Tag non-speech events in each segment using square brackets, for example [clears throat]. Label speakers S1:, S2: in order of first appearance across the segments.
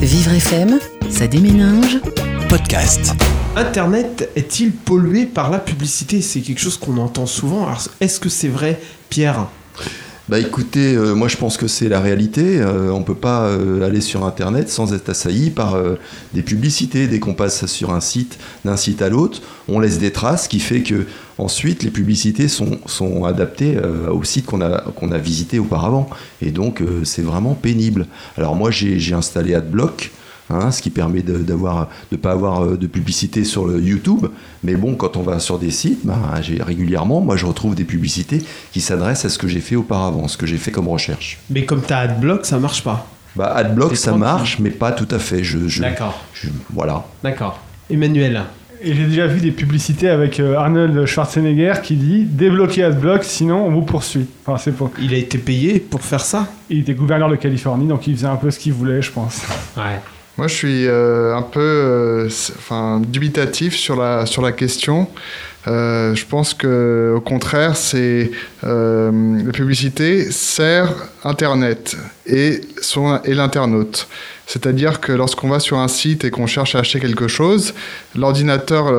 S1: Vivre FM, ça déménage.
S2: Podcast.
S3: Internet est-il pollué par la publicité? C'est quelque chose qu'on entend souvent. Alors, est-ce que c'est vrai, Pierre?
S4: Bah écoutez, euh, moi je pense que c'est la réalité. Euh, on peut pas euh, aller sur Internet sans être assailli par euh, des publicités. Dès qu'on passe sur un site, d'un site à l'autre, on laisse des traces, qui fait que ensuite les publicités sont, adaptées au site qu'on a, qu'on a visité auparavant. Et donc c'est vraiment pénible. Alors moi j'ai installé AdBlock. Hein, ce qui permet de d'avoir de pas avoir euh, de publicité sur le YouTube, mais bon, quand on va sur des sites, j'ai régulièrement, moi je retrouve des publicités qui s'adressent à ce que j'ai fait auparavant, ce que j'ai fait comme recherche.
S3: Mais comme tu as AdBlock, ça marche pas.
S4: Bah, AdBlock, ça marche, mais pas tout à fait. Je, je-
S3: D'accord.
S4: je- voilà.
S3: D'accord. Emmanuel
S5: Et j'ai déjà vu des publicités avec euh, Arnold Schwarzenegger qui dit débloquez AdBlock, sinon on vous poursuit. Enfin, c'est pour...
S3: Il a été payé pour faire ça?
S5: Il était gouverneur de Californie, donc il faisait un peu ce qu'il voulait, je pense.
S3: Ouais.
S6: Moi, je suis euh, un peu euh, dubitatif sur la, sur la question. Euh, je pense que, au contraire, c'est la publicité sert Internet et, et l'internaute. C'est-à-dire que lorsqu'on va sur un site et qu'on cherche à acheter quelque chose, l'ordinateur,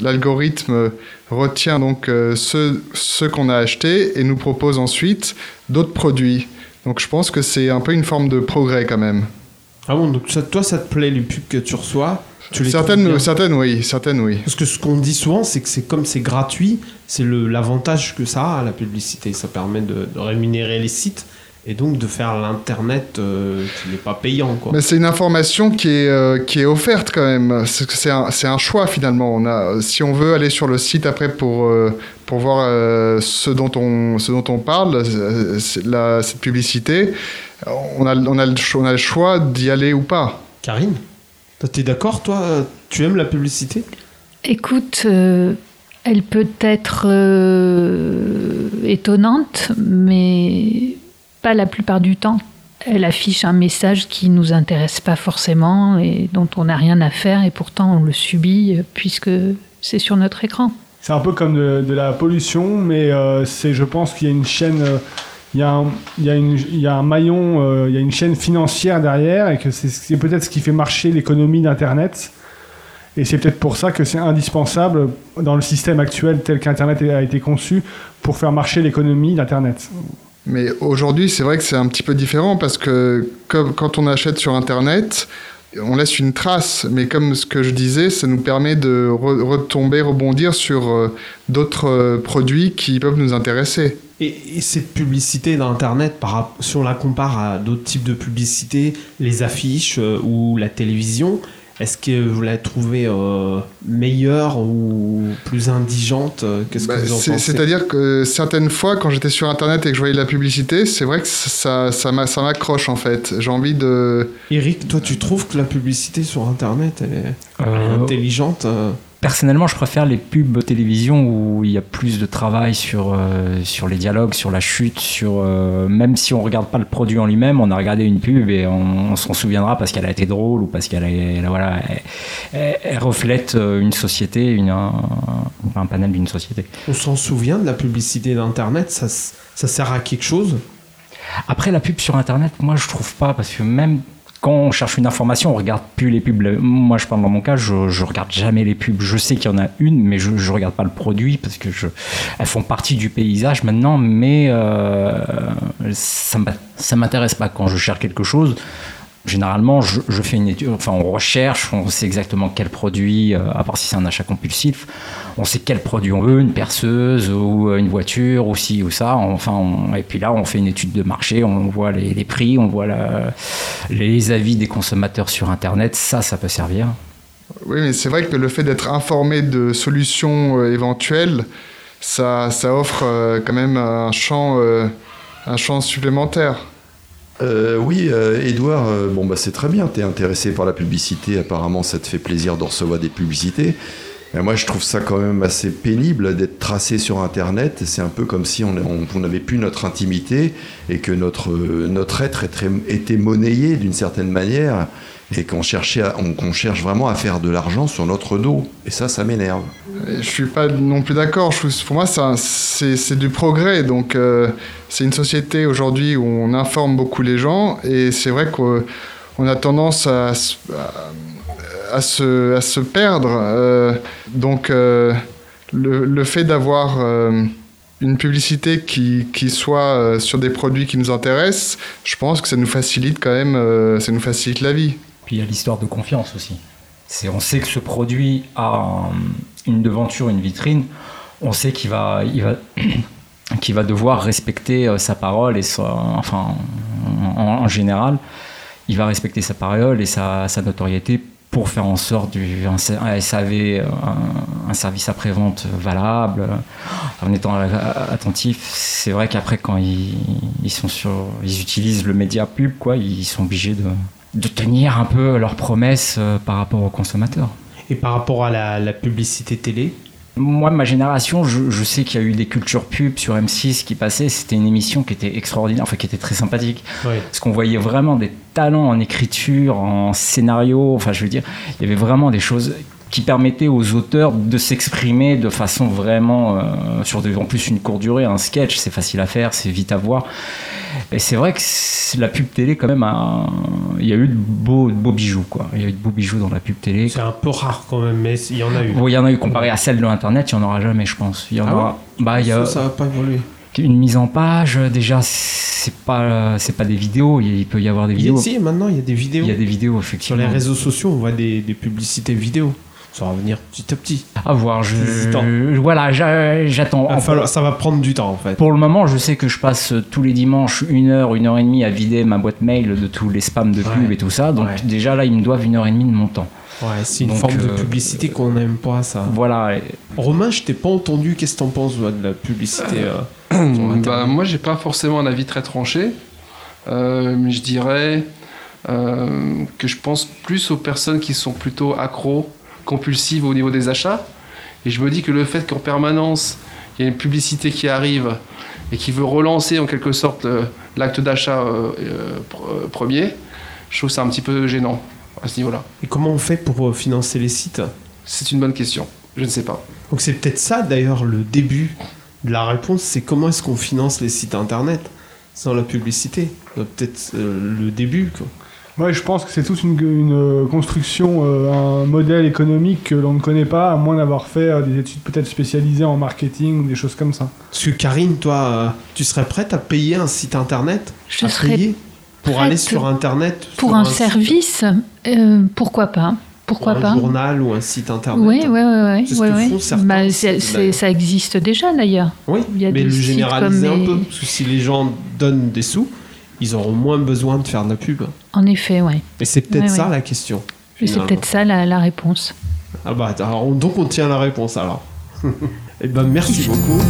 S6: l'algorithme retient donc euh, ce, ce qu'on a acheté et nous propose ensuite d'autres produits. Donc je pense que c'est un peu une forme de progrès quand même.
S3: Ah bon, donc ça, toi, ça te plaît les pubs que tu reçois tu les
S6: Certaines, certaines, oui, certaines, oui.
S3: Parce que ce qu'on dit souvent, c'est que c'est comme c'est gratuit, c'est le- l'avantage que ça a, la publicité. Ça permet de, de rémunérer les sites et donc de faire l'internet euh, qui n'est pas payant. Quoi.
S6: Mais c'est une information qui est, euh, qui est offerte quand même. C'est un, c'est un choix finalement. On a, si on veut aller sur le site après pour, euh, pour voir euh, ce, dont on, ce dont on parle, la- cette publicité, on a, on, a le, on a le choix d'y aller ou pas.
S3: Karine, t'es d'accord, toi Tu aimes la publicité?
S7: Écoute, euh, elle peut être euh, étonnante, mais pas la plupart du temps. Elle affiche un message qui nous intéresse pas forcément et dont on n'a rien à faire et pourtant on le subit euh, puisque c'est sur notre écran.
S5: C'est un peu comme de, la pollution, mais euh, c'est, je pense qu'il y a une chaîne, euh, il y a un, maillon, il y a une chaîne financière derrière et que c'est peut-être ce qui fait marcher l'économie d'Internet. Et c'est peut-être pour ça que c'est indispensable dans le système actuel tel qu'Internet a été conçu pour faire marcher l'économie d'Internet.
S6: Mais aujourd'hui, c'est vrai que c'est un petit peu différent parce que quand on achète sur Internet, on laisse une trace. Mais comme ce que je disais, ça nous permet de re- retomber, rebondir sur euh, d'autres euh, produits qui peuvent nous intéresser.
S3: et, et cette publicité d'Internet, si on la compare à d'autres types de publicités, les affiches euh, ou la télévision, est-ce que vous la trouvez euh, meilleure ou plus indigente euh, Qu'est-ce
S6: Bah,
S3: que vous en pensez?
S6: C'est-à-dire que certaines fois, quand j'étais sur Internet et que je voyais la publicité, c'est vrai que ça, ça, m'a- ça m'accroche en fait. J'ai envie de...
S3: Eric, toi, tu trouves que la publicité sur Internet, elle est, elle est
S8: Euh,
S3: intelligente euh?
S8: Personnellement, je préfère les pubs télévision où il y a plus de travail sur, euh, sur les dialogues, sur la chute, sur euh, même si on regarde pas le produit en lui-même, on a regardé une pub et on, on s'en souviendra parce qu'elle a été drôle ou parce qu'elle elle, voilà, elle, elle- elle reflète euh, une société, une, un, un panel d'une société.
S3: On s'en souvient de la publicité d'Internet ça, ça sert à quelque chose?
S8: Après, la pub sur Internet, moi, je trouve pas, parce que même quand on cherche une information, on regarde plus les pubs. Moi, je parle dans mon cas, je, je regarde jamais les pubs. Je sais qu'il y en a une, mais je, je regarde pas le produit parce que je, elles font partie du paysage maintenant, mais euh, ça m'intéresse pas quand je cherche quelque chose. Généralement, je, fais une étude, enfin, on recherche, on sait exactement quel produit, euh, à part si c'est un achat compulsif, on sait quel produit on veut, une perceuse ou euh, une voiture ou ci ou ça. Enfin, et puis là, on fait une étude de marché, on voit les, prix, on voit les avis des consommateurs sur Internet. Ça, ça peut servir.
S6: Oui, mais c'est vrai que le fait d'être informé de solutions euh, éventuelles, ça, ça offre quand même un champ, un champ supplémentaire.
S4: Euh, oui, euh, Edouard, euh, bon, bah, c'est très bien, tu es intéressé par la publicité, apparemment ça te fait plaisir de recevoir des publicités. Mais moi je trouve ça quand même assez pénible d'être tracé sur Internet. C'est un peu comme si on n'avait plus notre intimité et que notre, euh, notre être était, était monnayé d'une certaine manière et qu'on cherchait cherche vraiment à faire de l'argent sur notre dos. Et ça, ça m'énerve.
S6: Je suis pas non plus d'accord. Pour moi, c'est du progrès. Donc, euh, c'est une société aujourd'hui où on informe beaucoup les gens. Et c'est vrai qu'on a tendance à, à, se, à se, perdre. Euh, donc, euh, le, le, fait d'avoir une publicité qui, qui soit sur des produits qui nous intéressent, je pense que ça nous facilite quand même, ça nous facilite la vie.
S8: Puis il y a l'histoire de confiance aussi. On sait que ce produit a une devanture, une vitrine, on sait qu'il va, il va, [clears throat] va devoir respecter euh, sa parole et enfin, en, général, il va respecter sa parole et sa, notoriété pour faire en sorte du un, SAV, un, service après-vente valable, en étant attentif. C'est vrai qu'après, quand ils, sont sur, ils utilisent le média pub, quoi, ils sont obligés de, de tenir un peu leurs promesses euh, par rapport aux consommateurs.
S3: Et par rapport à la, publicité télé
S8: moi, ma génération, je, sais qu'il y a eu des cultures pub sur M6 qui passaient. C'était une émission qui était extraordinaire, enfin qui était très sympathique. Parce qu'on voyait vraiment des talents en écriture, en scénario. Enfin, je veux dire, il y avait vraiment des choses qui permettaient aux auteurs de s'exprimer de façon vraiment euh, sur en plus une courte durée, un sketch, c'est facile à faire, c'est vite à voir. Et c'est vrai que la pub télé, quand même, il y a eu de beaux, beaux bijoux, quoi. Il y a eu de beaux bijoux dans la pub télé.
S3: C'est un peu rare quand même, mais il y en a eu.
S8: Oui, il y en a eu comparé à celle de l'internet, il y en aura jamais, je pense. Il y en
S3: ah
S8: aura.
S3: Bah, il y a... ça, ça va pas évoluer
S8: une mise en page déjà c'est pas c'est pas des vidéos il peut y avoir des vidéos
S3: si maintenant il y a des vidéos
S8: il y a des vidéos effectivement
S3: sur les réseaux sociaux on voit des, des publicités vidéo ça va venir petit à petit.
S8: À voir, je, voilà, j'attends.
S3: Ça va prendre du temps en fait.
S8: Pour le moment, je sais que je passe tous les dimanches une heure, une heure et demie à vider ma boîte mail de tous les spams de pub et tout ça. Donc déjà là, ils me doivent une heure et demie de mon temps.
S3: Ouais, c'est une forme de euh, publicité qu'on n'aime pas ça.
S8: Voilà.
S3: Romain, je t'ai pas entendu. Qu'est-ce que t'en penses de la publicité euh,
S2: bah, Moi, j'ai pas forcément un avis très tranché. Euh, mais je dirais que je pense plus aux personnes qui sont plutôt accros compulsive au niveau des achats. Et je me dis que le fait qu'en permanence, il y a une publicité qui arrive et qui veut relancer en quelque sorte euh, l'acte d'achat euh, euh, premier, je trouve ça un petit peu gênant à ce niveau-là.
S3: Et comment on fait pour financer les sites?
S2: C'est une bonne question. Je ne sais pas.
S3: Donc c'est peut-être ça d'ailleurs le début de la réponse, c'est comment est-ce qu'on finance les sites internet? Sans la publicité Peut-être le début. Quoi.
S5: Ouais, je pense que c'est toute une, euh, construction, euh, un modèle économique que l'on ne connaît pas, à moins d'avoir fait euh, des études peut-être spécialisées en marketing ou des choses comme ça.
S3: Parce que Karine, toi, tu serais prête à payer un site internet?
S7: Je serais
S3: pour aller sur internet
S7: Pour un, service, pourquoi pas? Pourquoi
S3: pas
S7: un
S3: journal ou un site internet?
S7: Oui, oui, oui. C'est ce que bah, ça existe déjà d'ailleurs.
S3: Oui, mais le généraliser un peu. Parce que si les gens donnent des sous, ils auront moins besoin de faire de la pub.
S7: En effet, oui.
S3: Et c'est peut-être ça la question.
S7: C'est peut-être ça la, réponse.
S3: Ah bah donc on tient la réponse alors. [laughs] Eh ben merci beaucoup.